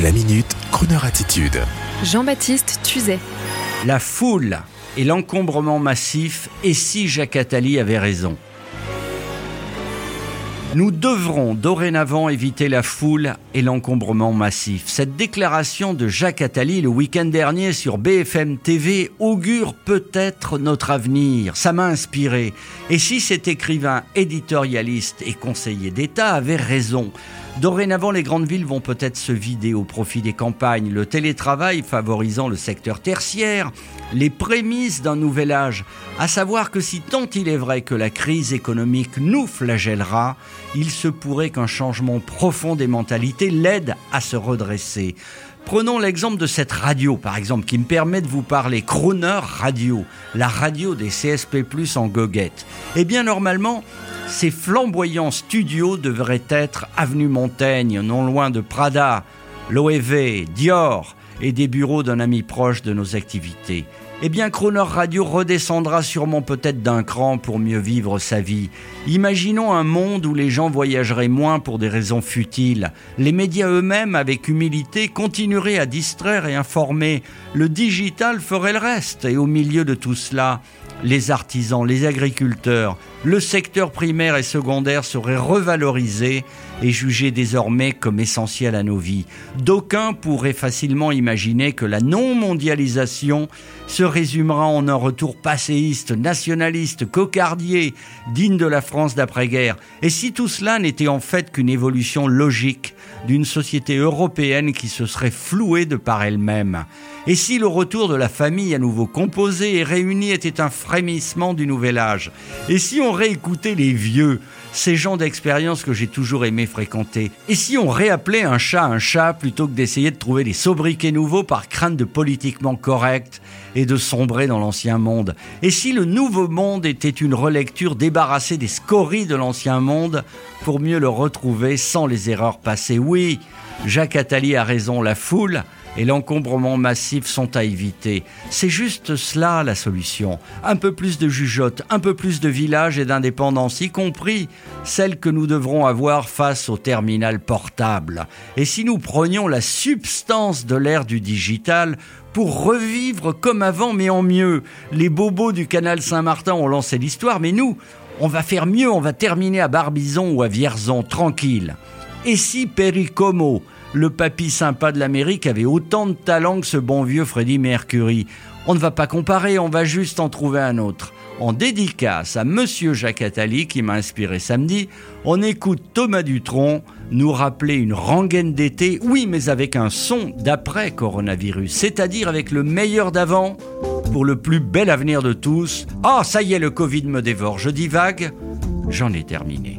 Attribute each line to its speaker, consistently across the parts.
Speaker 1: La minute, Kroneur attitude.
Speaker 2: Jean-Baptiste Tuzet.
Speaker 3: La foule et l'encombrement massif, et si Jacques Attali avait raison nous devrons dorénavant éviter la foule et l'encombrement massif. Cette déclaration de Jacques Attali le week-end dernier sur BFM TV augure peut-être notre avenir. Ça m'a inspiré. Et si cet écrivain éditorialiste et conseiller d'État avait raison Dorénavant, les grandes villes vont peut-être se vider au profit des campagnes, le télétravail favorisant le secteur tertiaire, les prémices d'un nouvel âge, à savoir que si tant il est vrai que la crise économique nous flagellera, il se pourrait qu'un changement profond des mentalités l'aide à se redresser. Prenons l'exemple de cette radio, par exemple, qui me permet de vous parler, Crooner Radio, la radio des CSP+, en goguette. Eh bien, normalement, ces flamboyants studios devraient être Avenue Montaigne, non loin de Prada, l'OEV, Dior et des bureaux d'un ami proche de nos activités eh bien Croner Radio redescendra sûrement peut-être d'un cran pour mieux vivre sa vie. Imaginons un monde où les gens voyageraient moins pour des raisons futiles. Les médias eux-mêmes, avec humilité, continueraient à distraire et informer. Le digital ferait le reste. Et au milieu de tout cela, les artisans, les agriculteurs, le secteur primaire et secondaire seraient revalorisés et jugés désormais comme essentiels à nos vies. D'aucuns pourraient facilement imaginer que la non-mondialisation se résumera en un retour passéiste, nationaliste, cocardier, digne de la France d'après-guerre. Et si tout cela n'était en fait qu'une évolution logique d'une société européenne qui se serait flouée de par elle-même? Et si le retour de la famille à nouveau composée et réunie était un frémissement du nouvel âge? Et si on réécoutait les vieux, ces gens d'expérience que j'ai toujours aimé fréquenter. Et si on réappelait un chat un chat plutôt que d'essayer de trouver des sobriquets nouveaux par crainte de politiquement correct et de sombrer dans l'ancien monde? Et si le nouveau monde était une relecture débarrassée des scories de l'ancien monde pour mieux le retrouver sans les erreurs passées? Oui, Jacques Attali a raison, la foule et l'encombrement massif sont à éviter. C'est juste cela la solution. Un peu plus de jugeote, un peu plus de village et d'indépendance, y compris celle que nous devrons avoir face au terminal portable. Et si nous prenions la substance de l'ère du digital pour revivre comme avant mais en mieux. Les bobos du canal Saint-Martin ont lancé l'histoire, mais nous, on va faire mieux, on va terminer à Barbizon ou à Vierzon, tranquille. Et si Pericomo, le papy sympa de l'Amérique, avait autant de talent que ce bon vieux Freddie Mercury On ne va pas comparer, on va juste en trouver un autre. En dédicace à Monsieur Jacques Attali, qui m'a inspiré samedi, on écoute Thomas Dutronc nous rappeler une rengaine d'été, oui, mais avec un son d'après coronavirus, c'est-à-dire avec le meilleur d'avant pour le plus bel avenir de tous. Ah, ça y est, le Covid me dévore. Je dis vague, j'en ai terminé.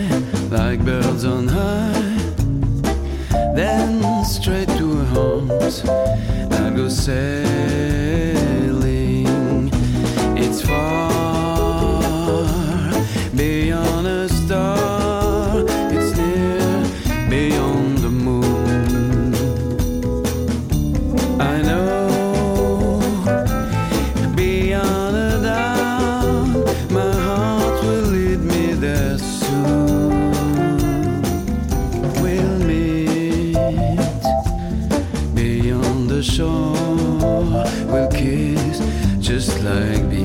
Speaker 4: like birds on high, then straight to her arms I'd go sailing. It's far beyond a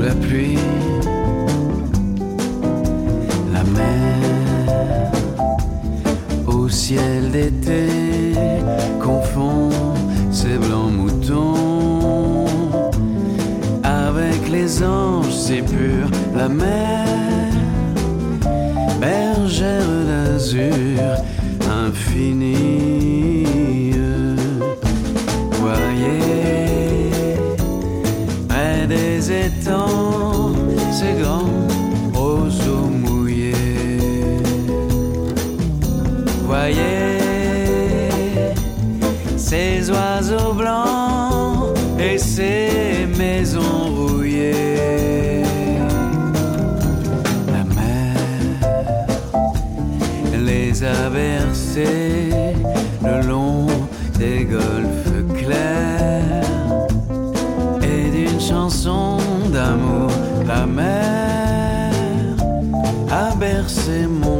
Speaker 4: la pluie, la mer au ciel d'été confond ses blancs moutons avec les anges, c'est pur la mer, bergère d'azur infinie. Voyez ces grands roseaux mouillés. Voyez ces oiseaux blancs et ces maisons rouillées. La mer les a bercés le long des golfes clairs et d'une chanson La mer a bercé mon